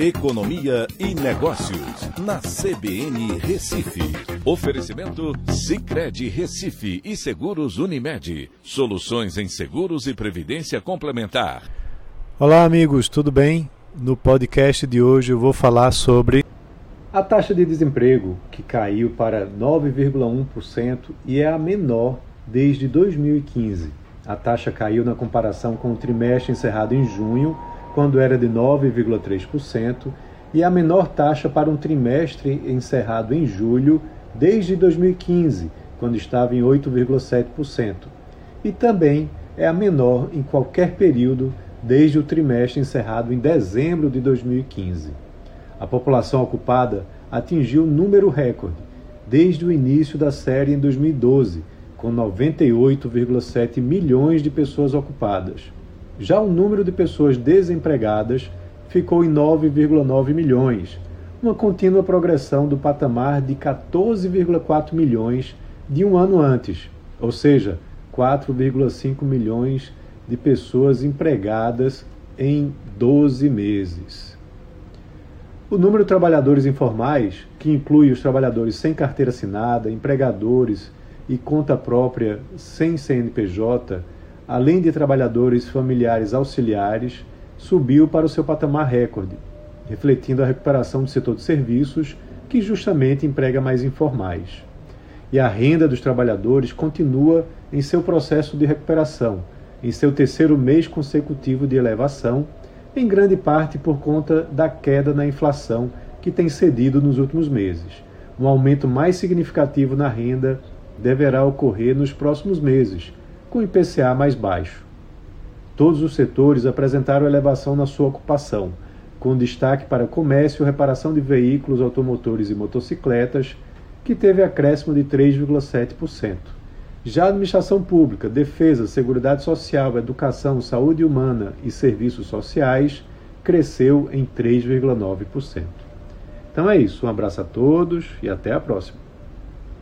Economia e Negócios, na CBN Recife. Oferecimento Cicred Recife e Seguros Unimed. Soluções em seguros e previdência complementar. Olá, amigos, tudo bem? No podcast de hoje eu vou falar sobre a taxa de desemprego, que caiu para 9,1% e é a menor desde 2015. A taxa caiu na comparação com o trimestre encerrado em junho quando era de 9,3%, e a menor taxa para um trimestre encerrado em julho desde 2015, quando estava em 8,7%. E também é a menor em qualquer período desde o trimestre encerrado em dezembro de 2015. A população ocupada atingiu número recorde desde o início da série em 2012, com 98,7 milhões de pessoas ocupadas. Já o número de pessoas desempregadas ficou em 9,9 milhões, uma contínua progressão do patamar de 14,4 milhões de um ano antes, ou seja, 4,5 milhões de pessoas empregadas em 12 meses. O número de trabalhadores informais, que inclui os trabalhadores sem carteira assinada, empregadores e conta própria sem CNPJ, além de trabalhadores familiares auxiliares, subiu para o seu patamar recorde, refletindo a recuperação do setor de serviços, que justamente emprega mais informais. E a renda dos trabalhadores continua em seu processo de recuperação, em seu terceiro mês consecutivo de elevação, em grande parte por conta da queda na inflação que tem cedido nos últimos meses. Um aumento mais significativo na renda deverá ocorrer nos próximos meses, com IPCA mais baixo. Todos os setores apresentaram elevação na sua ocupação, com destaque para comércio, reparação de veículos, automotores e motocicletas, que teve acréscimo de 3,7%. Já a administração pública, defesa, seguridade social, educação, saúde humana e serviços sociais cresceu em 3,9%. Então é isso, um abraço a todos e até a próxima.